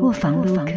卧房路客。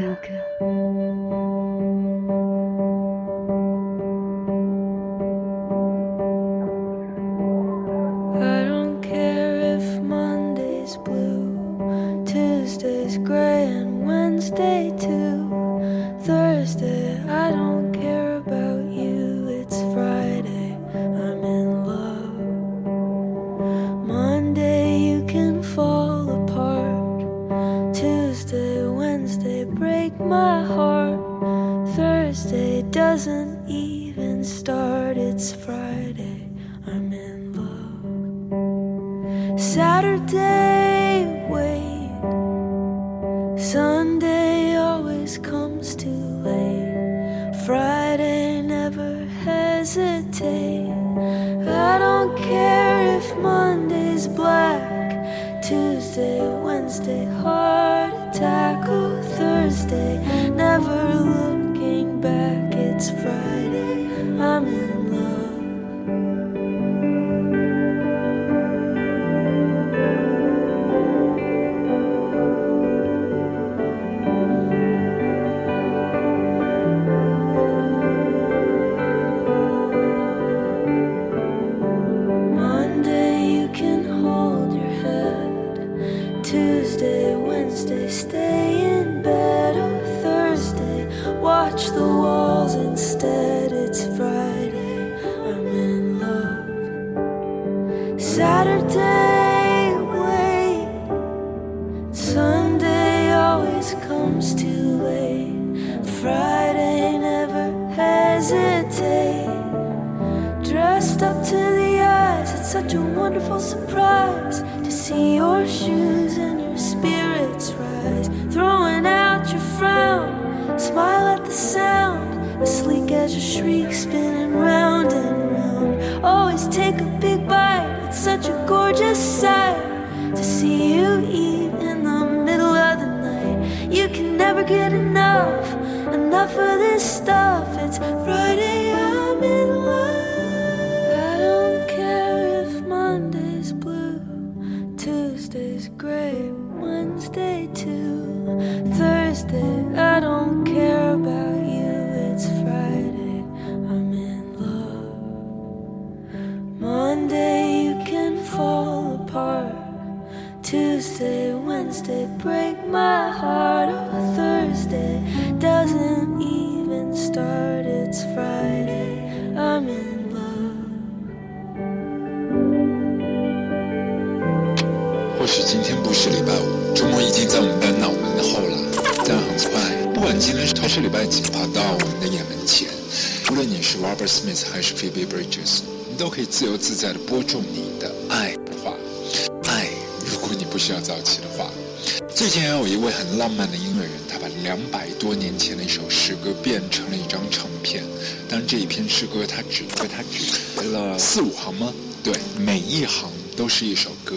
最近还有一位很浪漫的音乐人，他把两百多年前的一首诗歌变成了一张唱片。但这一篇诗歌，他只他只了四五行吗？对，每一行都是一首歌。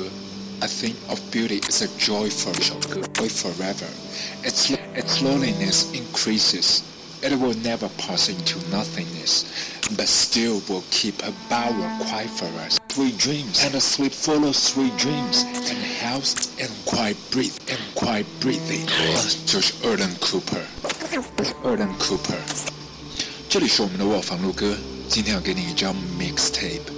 A thing of beauty is a joy for 一首歌，joy forever. Its its loneliness increases. It will never pass into nothingness, but still will keep a bower quiet for us three dreams, and a sleep full of sweet dreams, and house and quiet breathe, and quiet breathing. George Erland Cooper, Erland Cooper。这里是我们的卧房录歌，今天要给你一张 mixtape。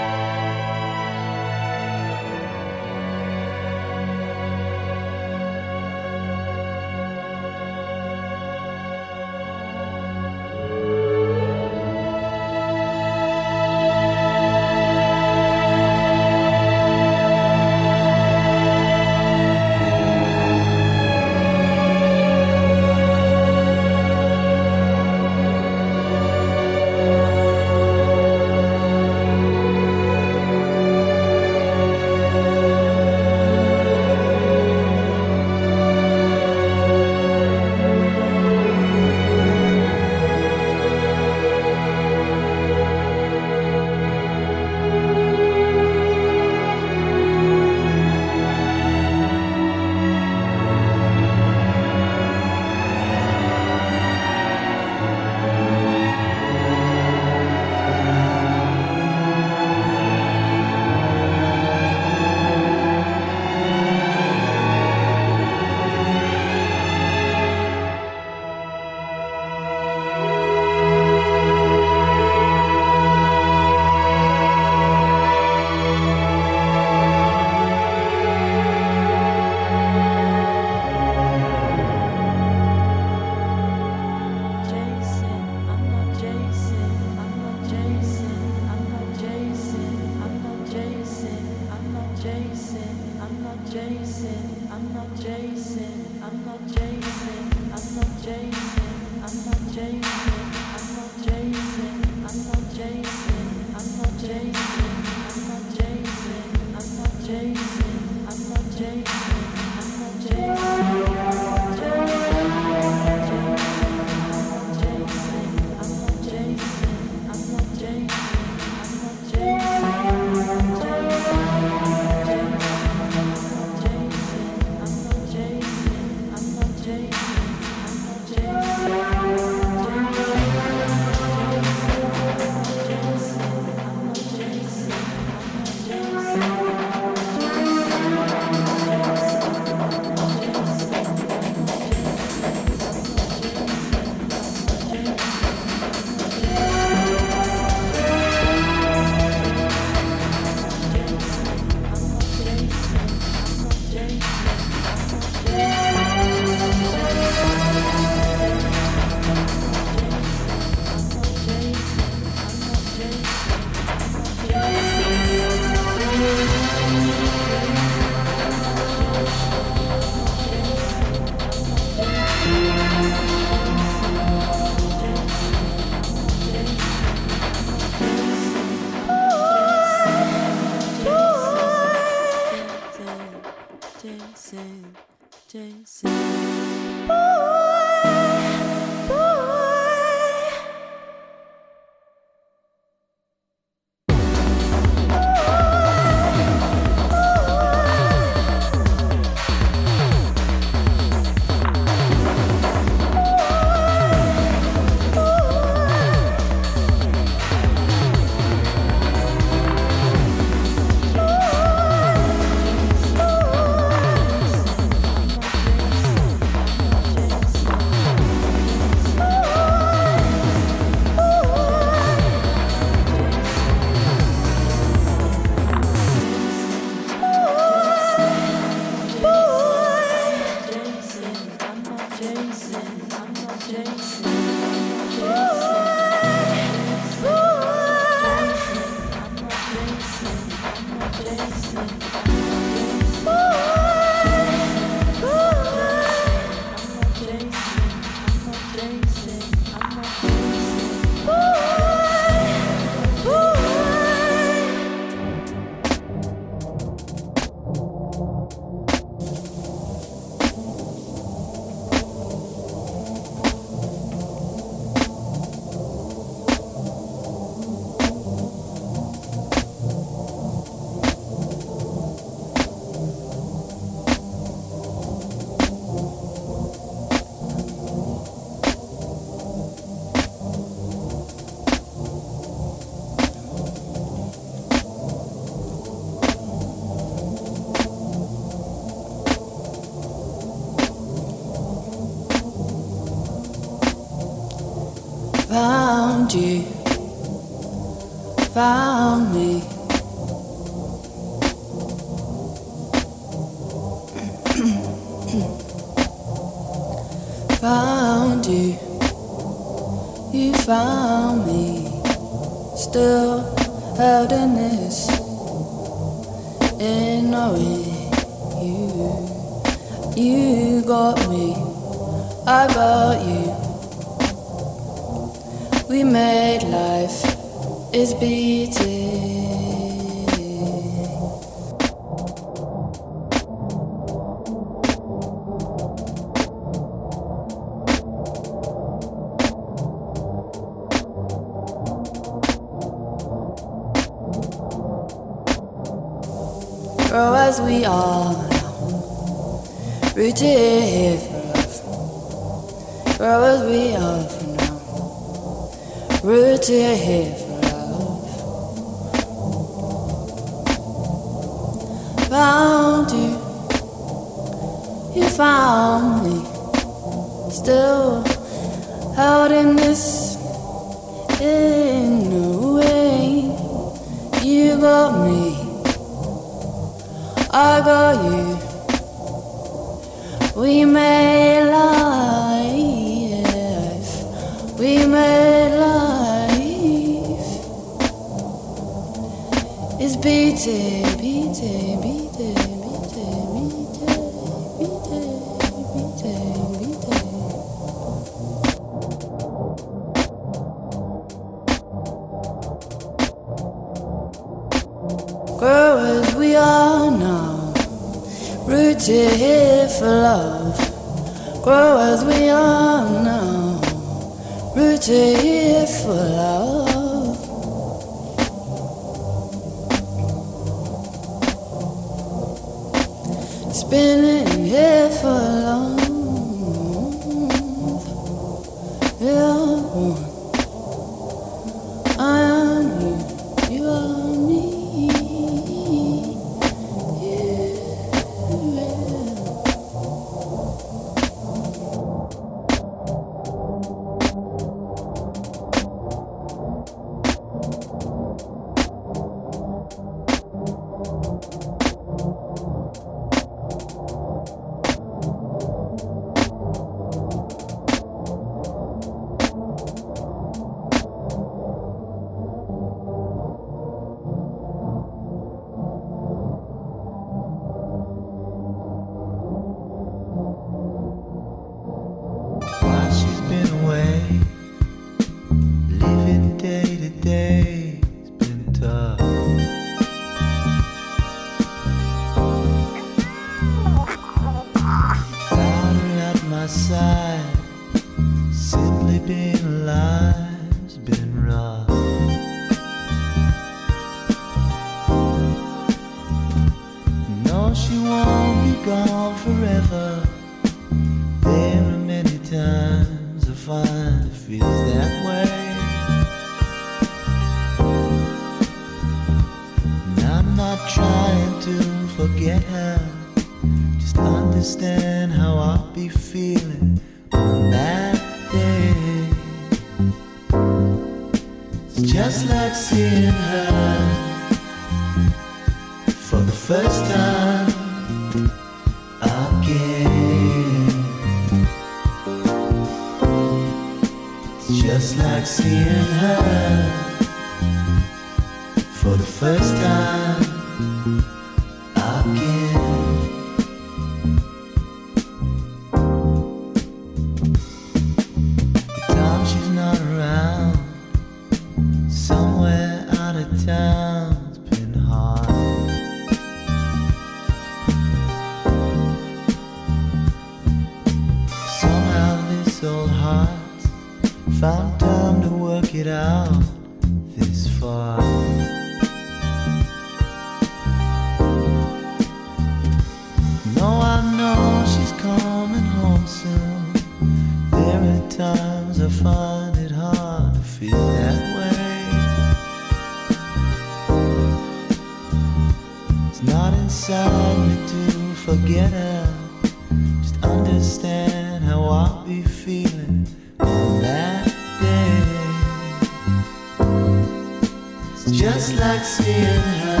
seeing her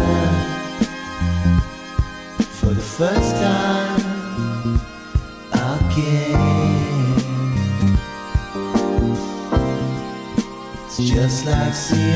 for the first time again. It's just like seeing.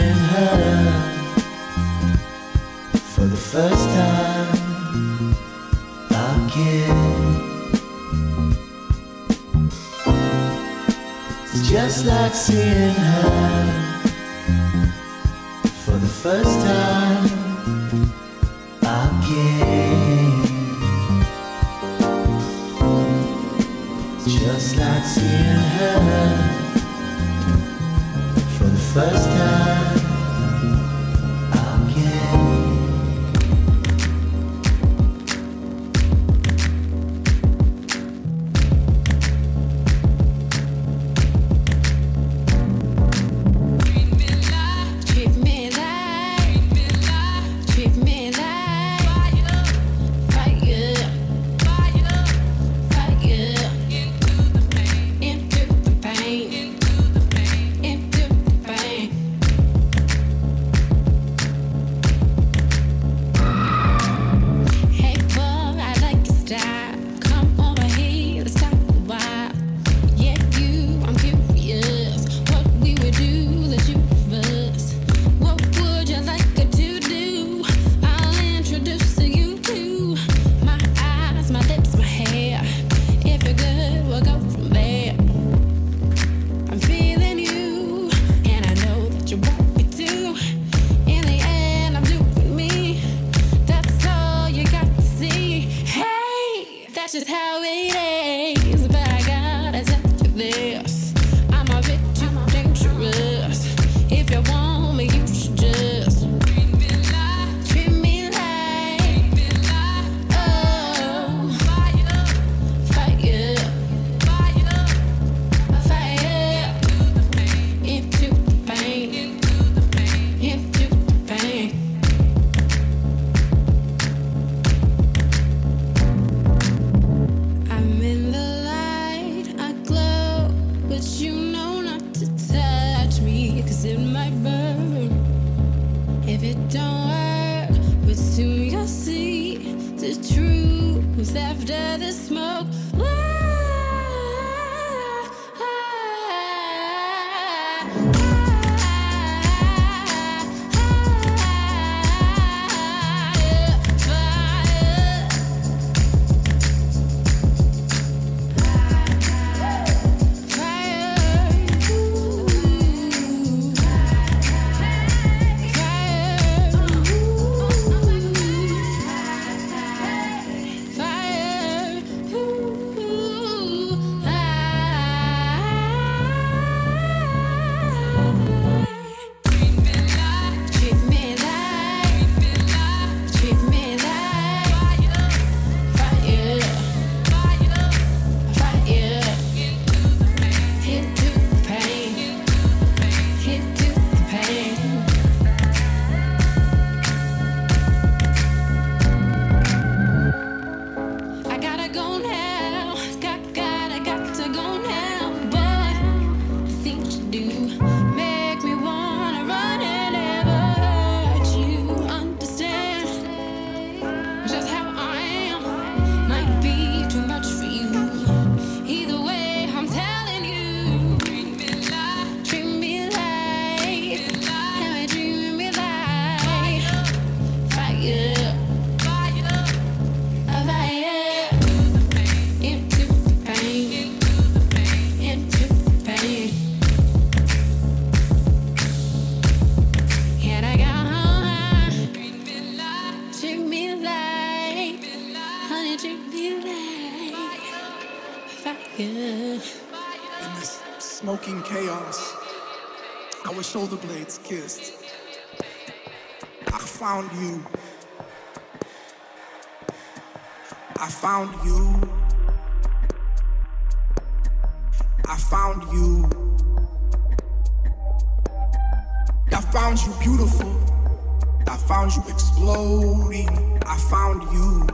I found you.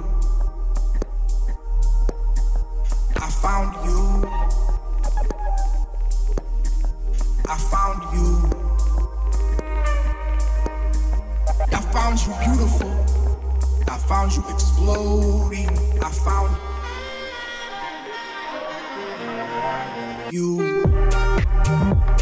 I found you. I found you. I found you beautiful. I found you exploding. I found you.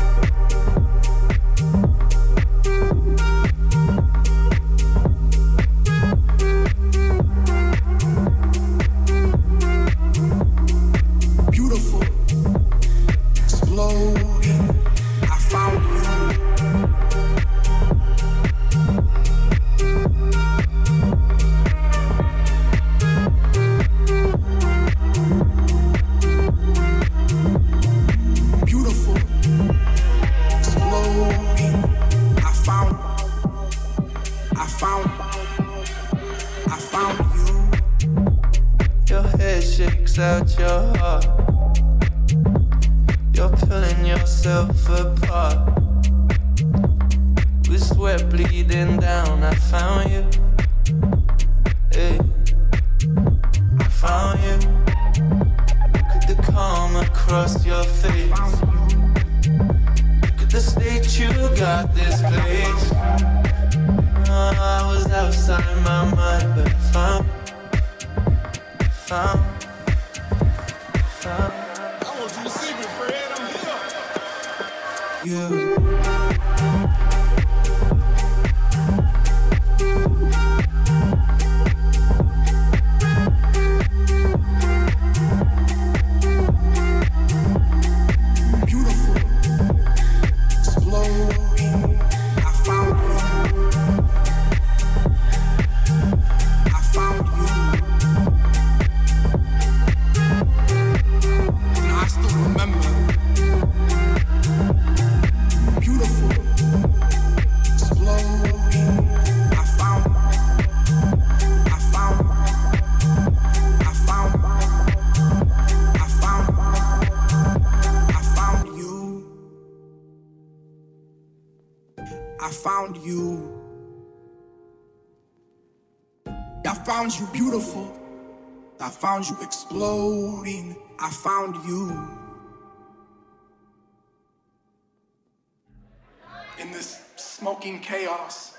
this smoking chaos.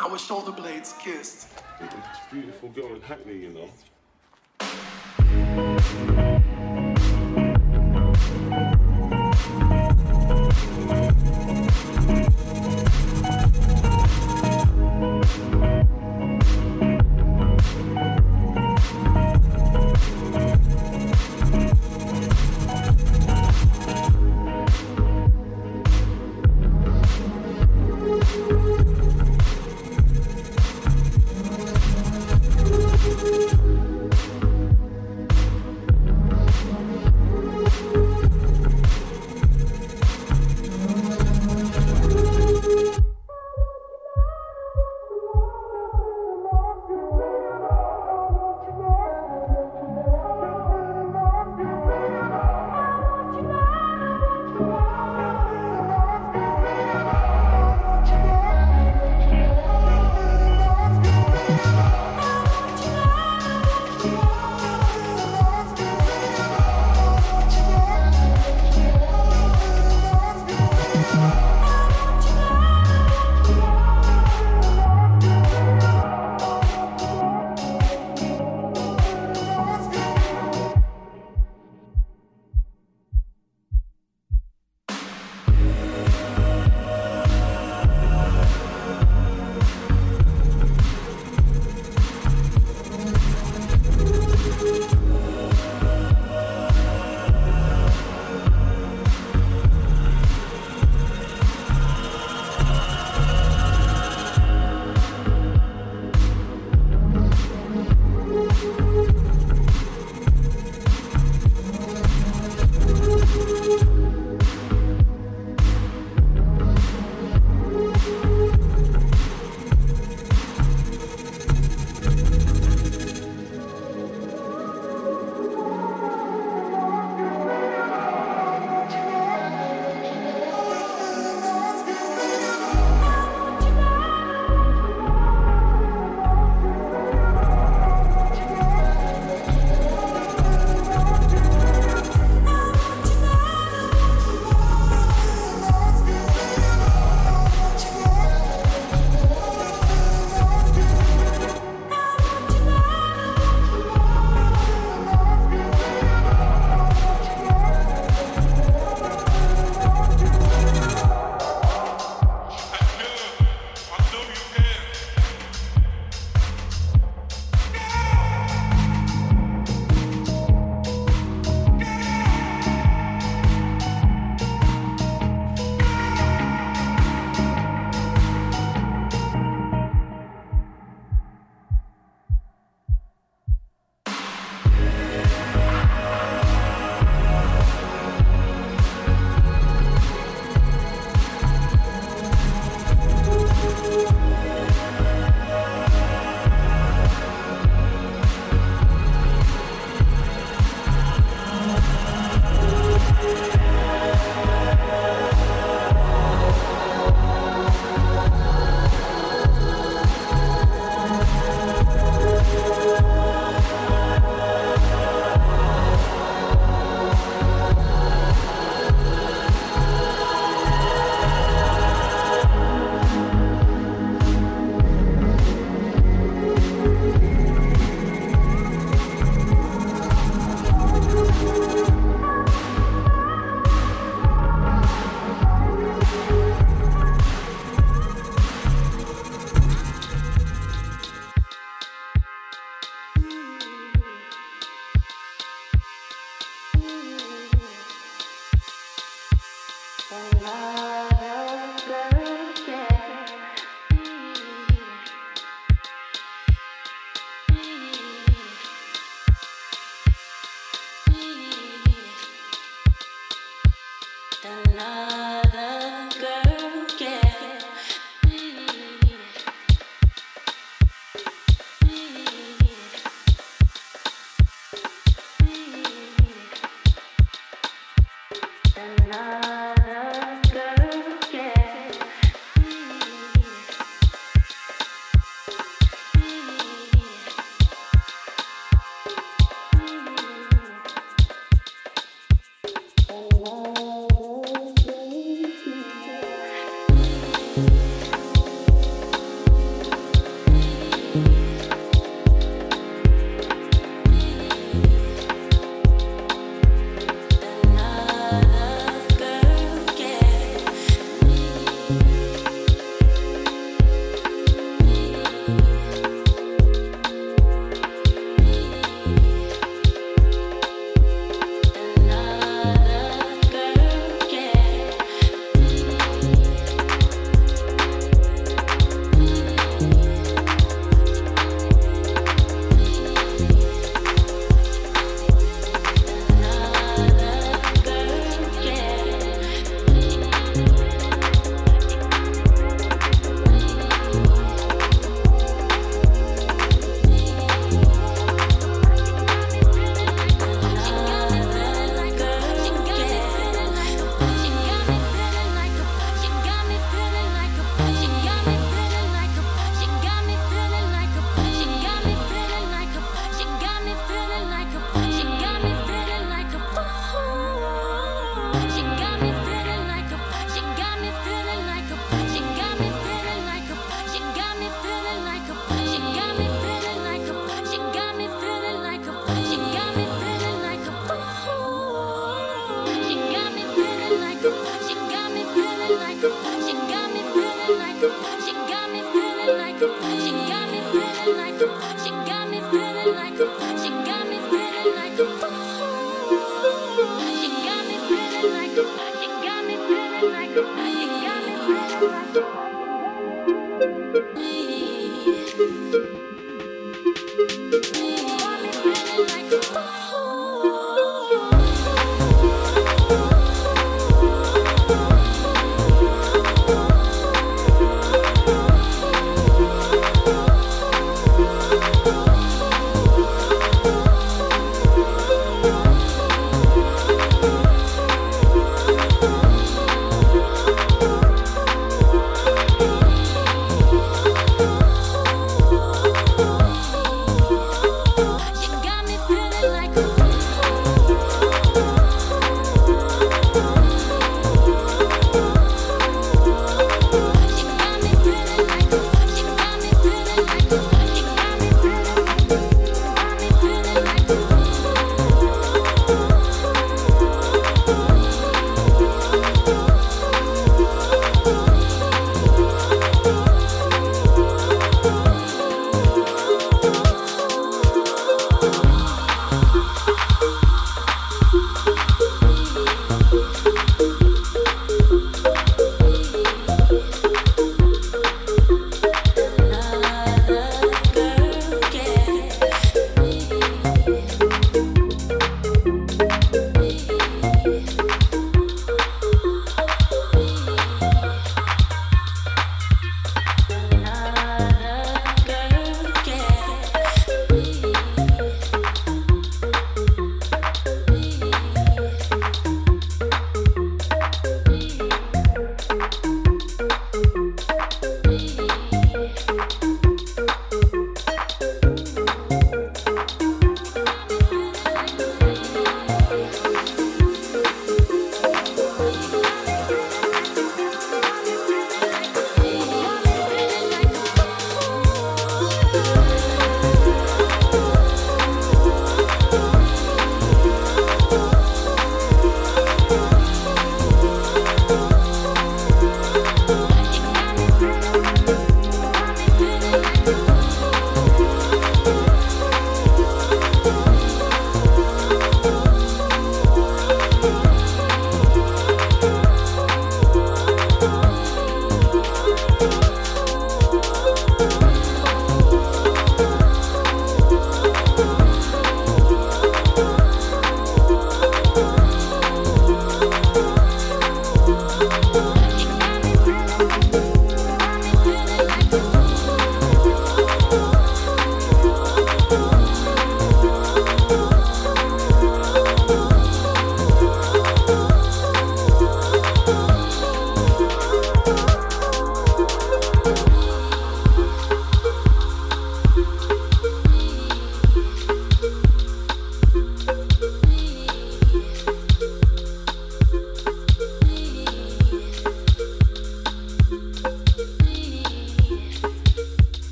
Our shoulder blades kissed. It's beautiful girl in Hackney, you know.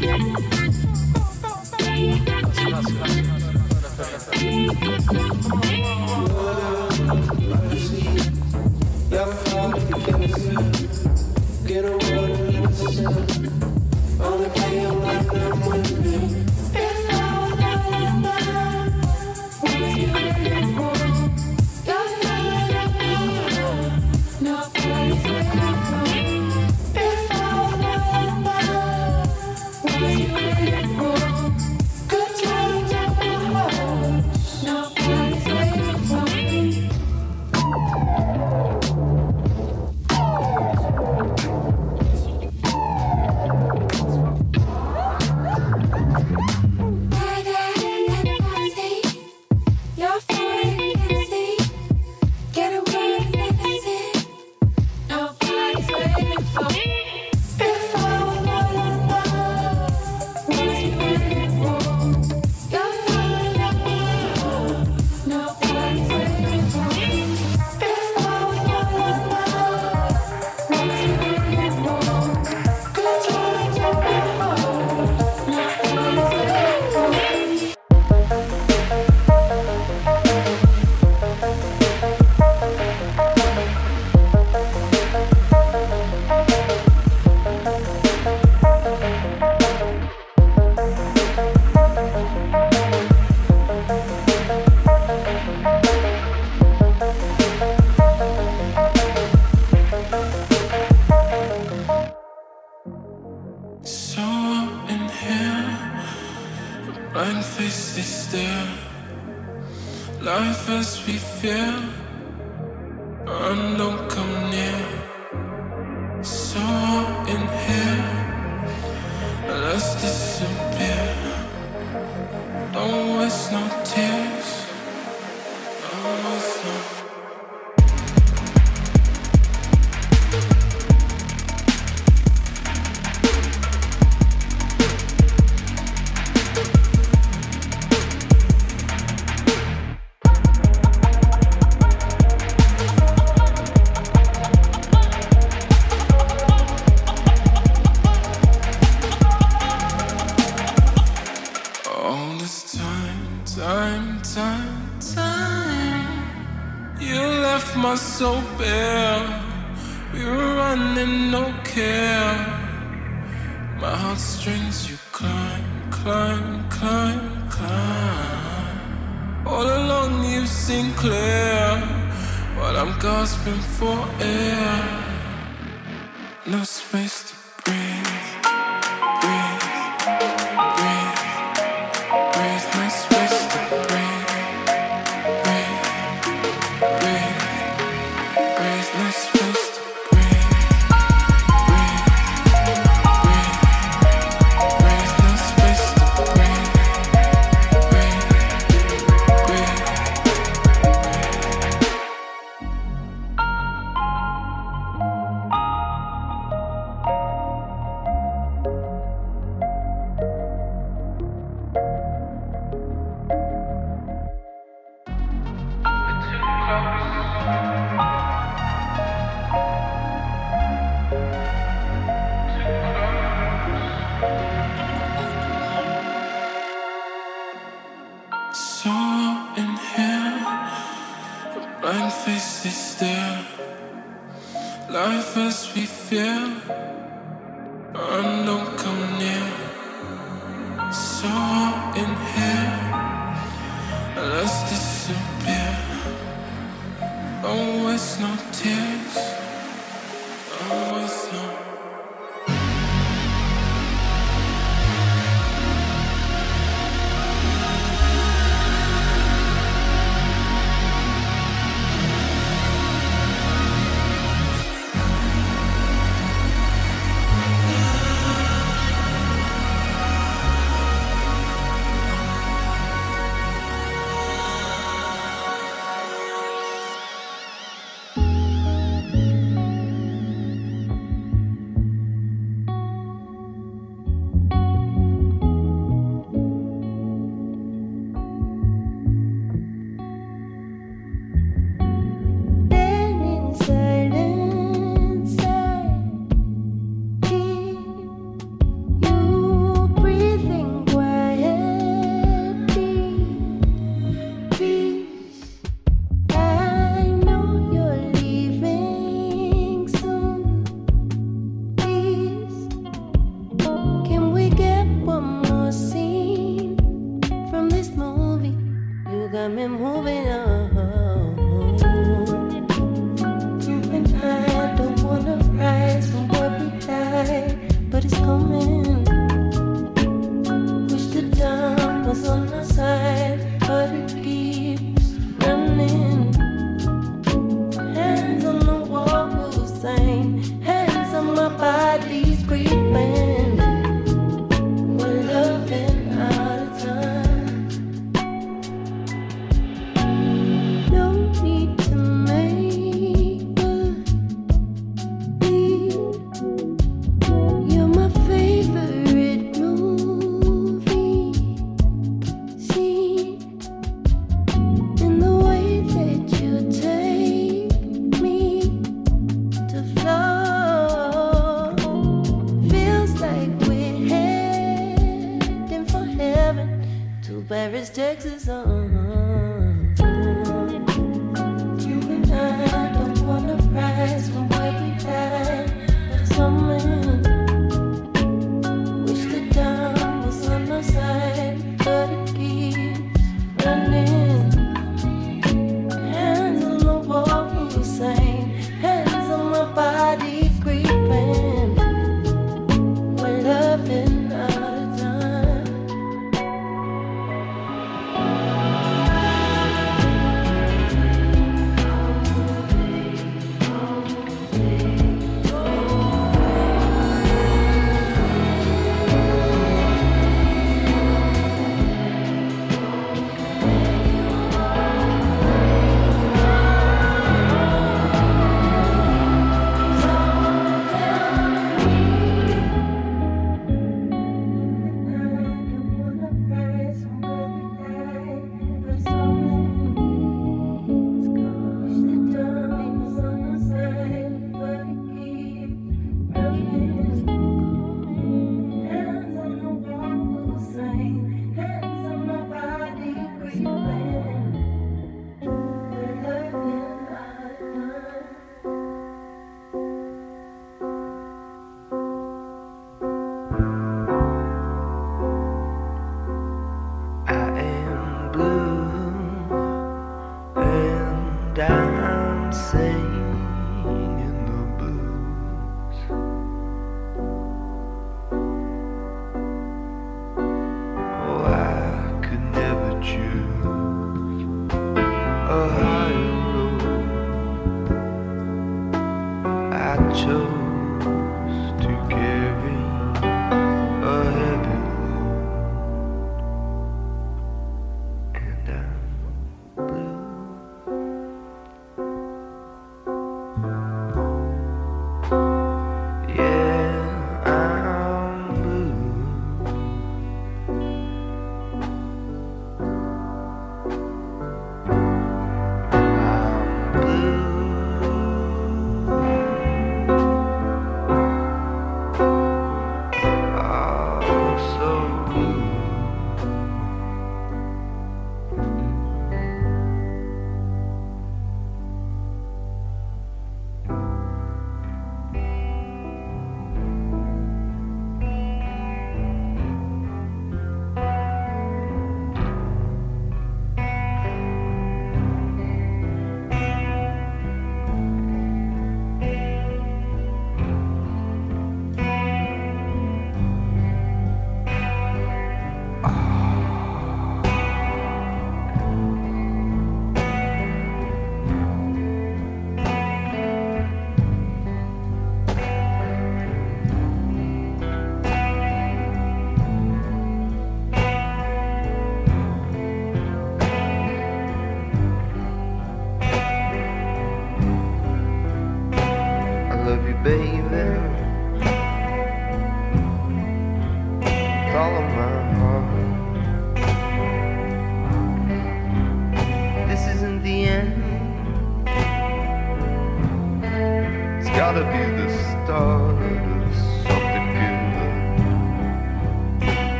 Gracias.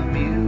Of beautiful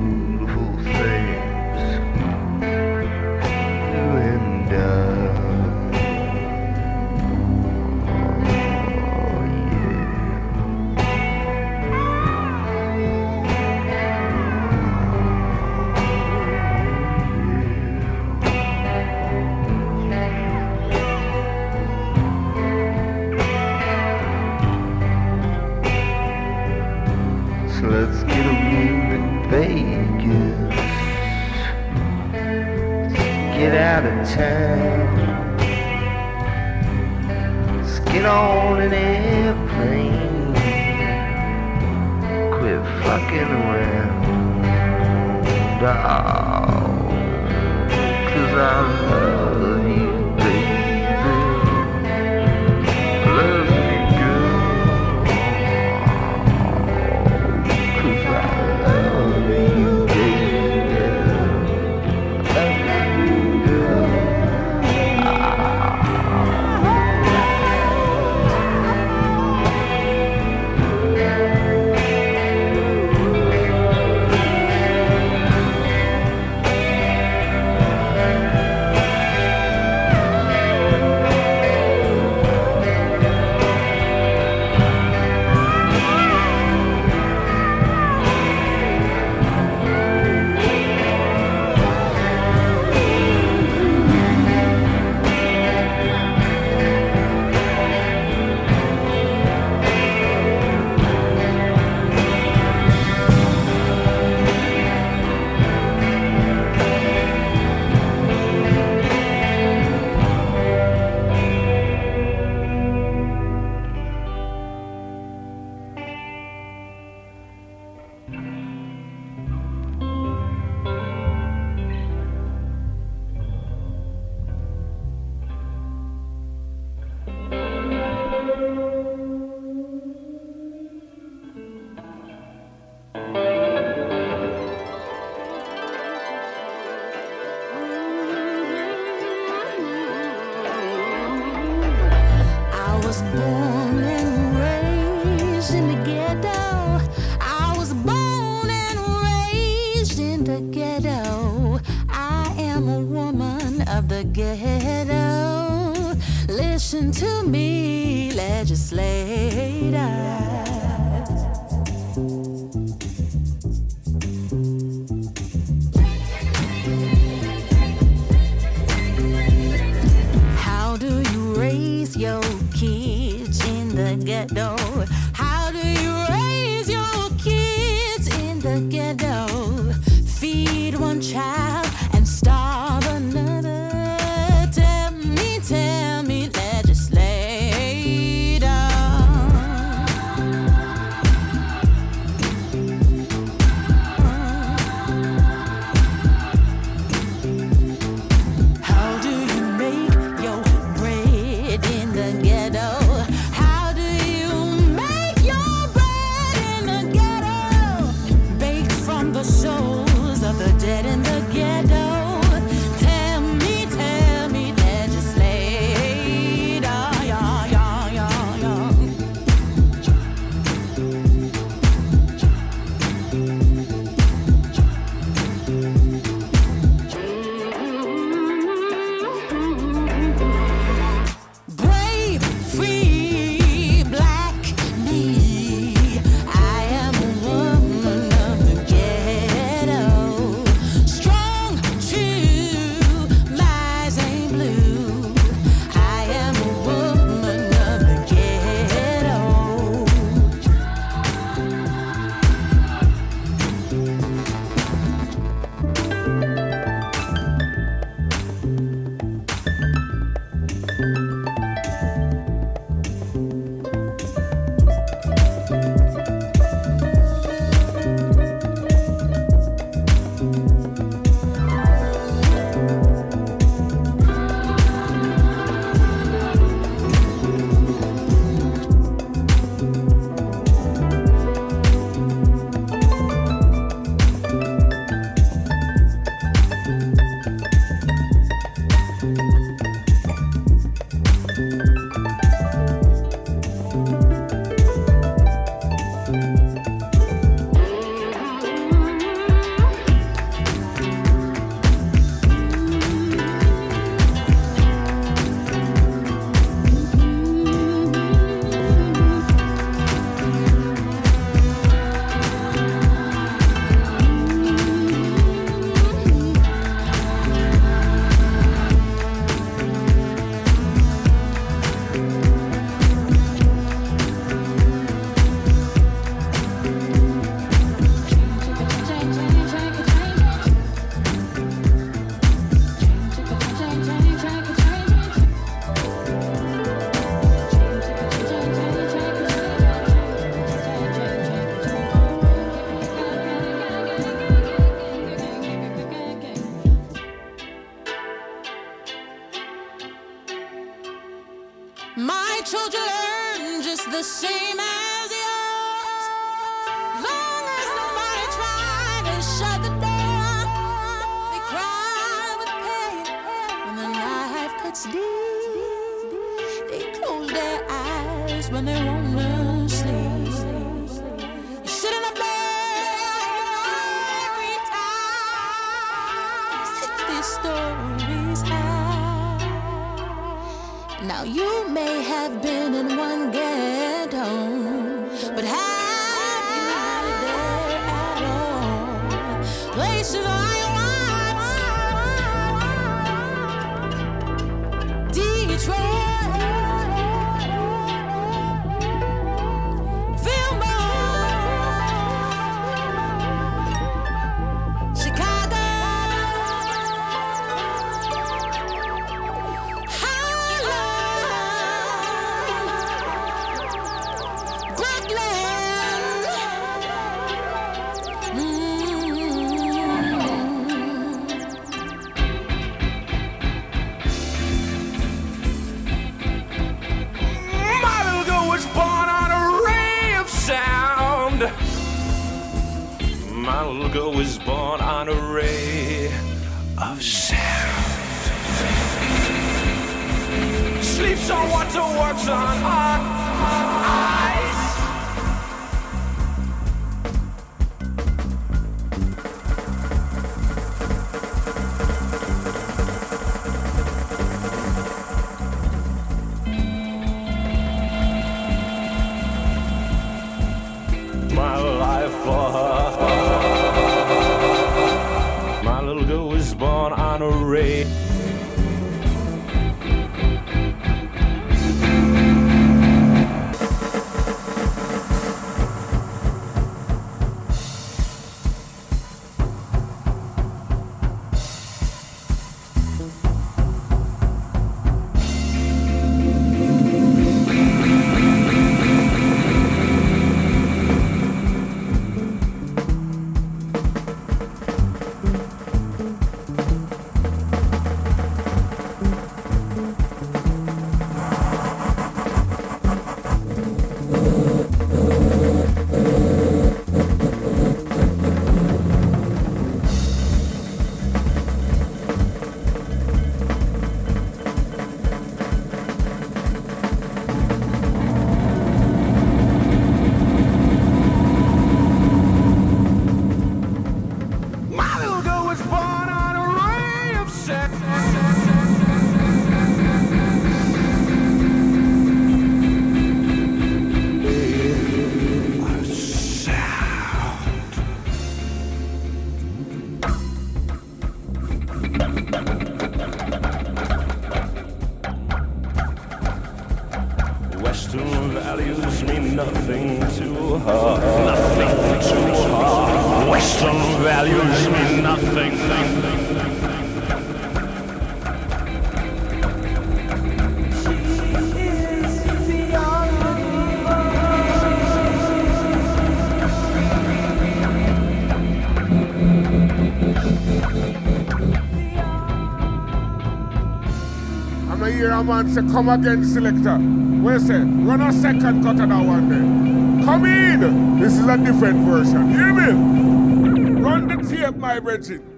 Man say, come again, selector. Where say, run a second cut of that one there. Come in. This is a different version. You hear me? Run the tape, my brethren.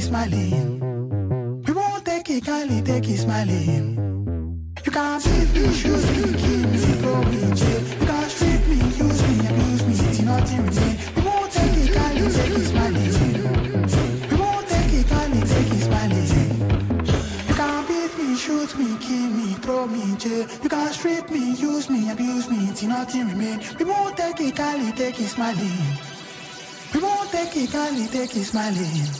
it smiling. We won't take it kindly, take it smiling. You can't save me, shoes me, keep me, see problem, You can't treat me, use me, abuse me, see nothing remain. We won't take it kindly, take it smiling. We won't take it kindly, take it smiling. You can't beat me, shoot me, kill me, throw me in jail. You can't strip me, use me, abuse me, till nothing remain. We won't take it kindly, take it smiling. We won't take it kindly, take it smiling.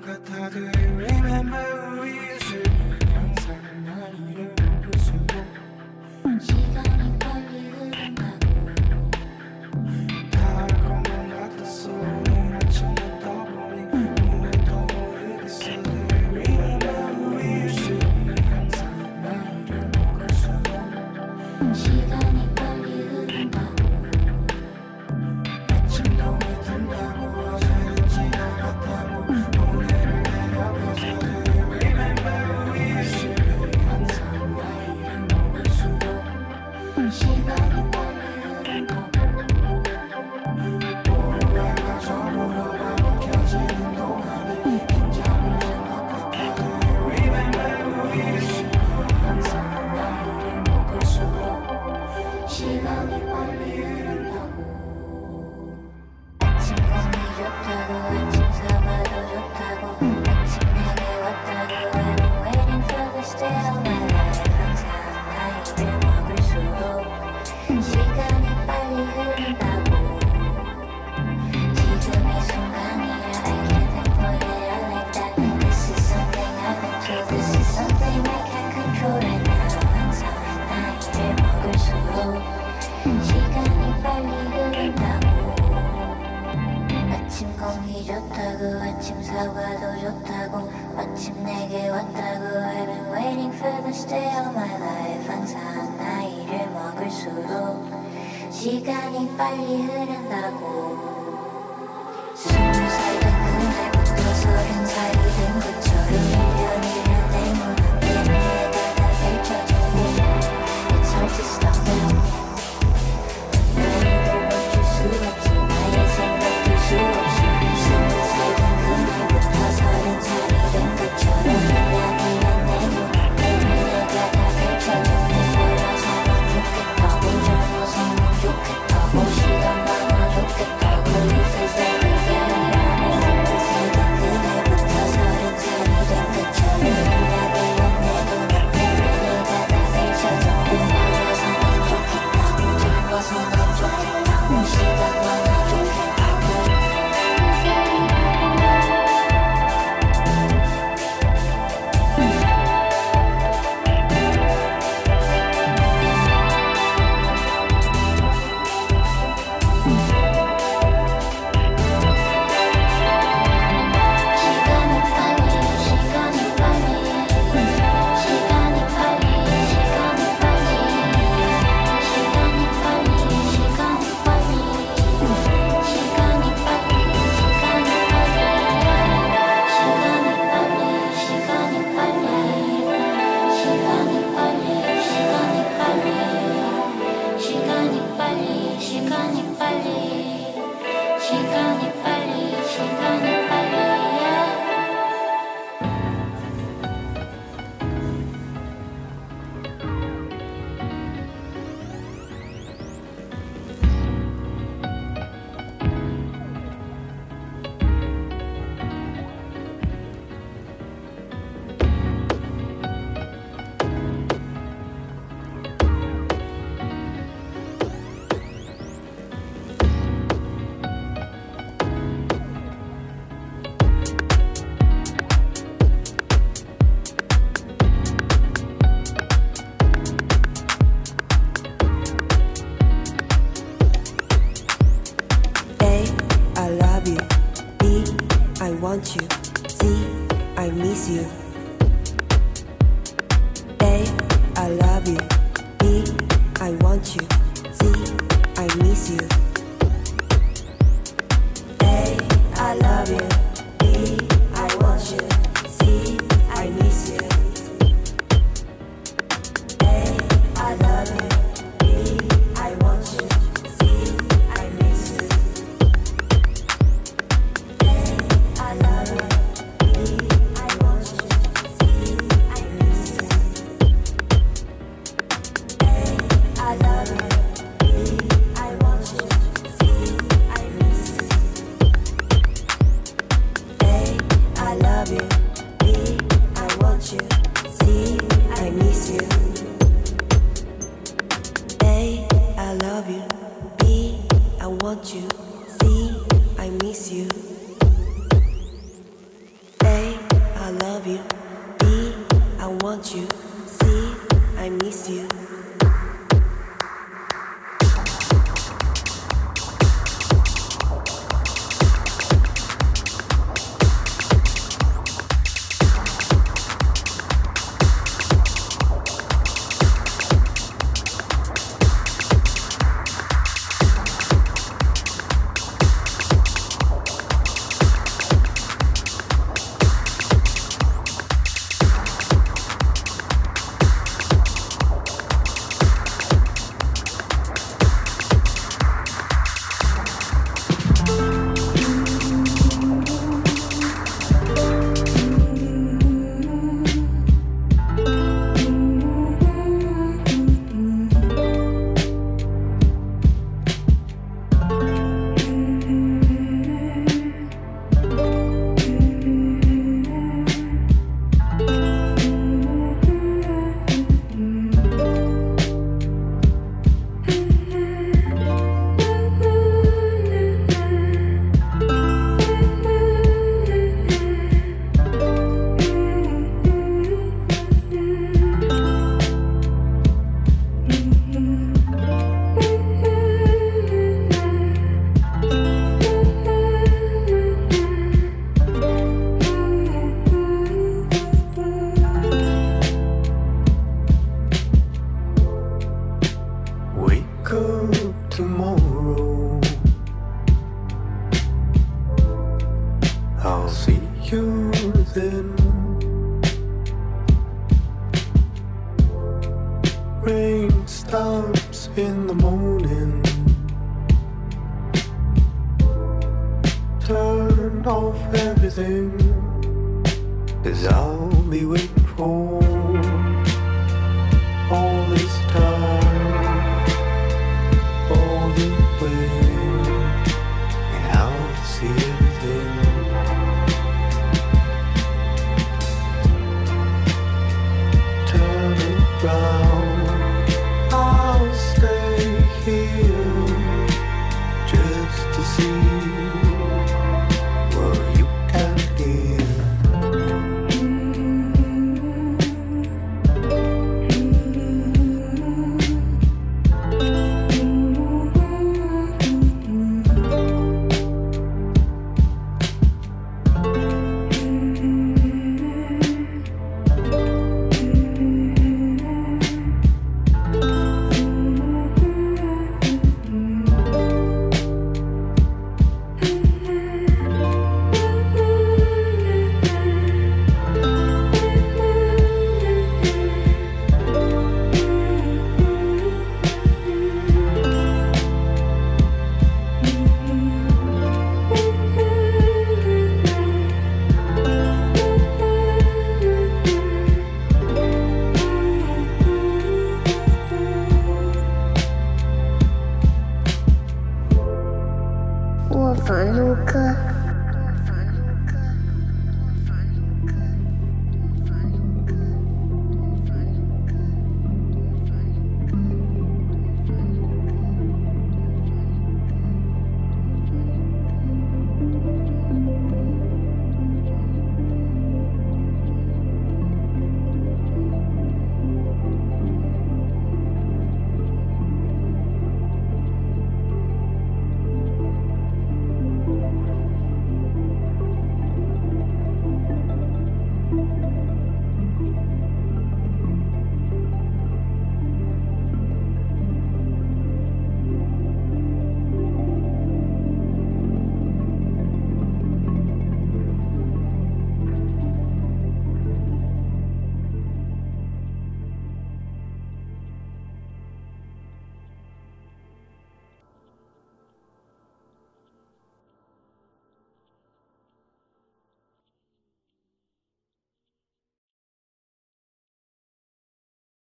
것 I Do you remember we 사과도 좋다고 마침 내게 왔다고. I've been waiting for this day all my life. 항상 나이를 먹을수록 시간이 빨리 흐른다고. 스무 살된 그날부터 서른 살이 된 것처럼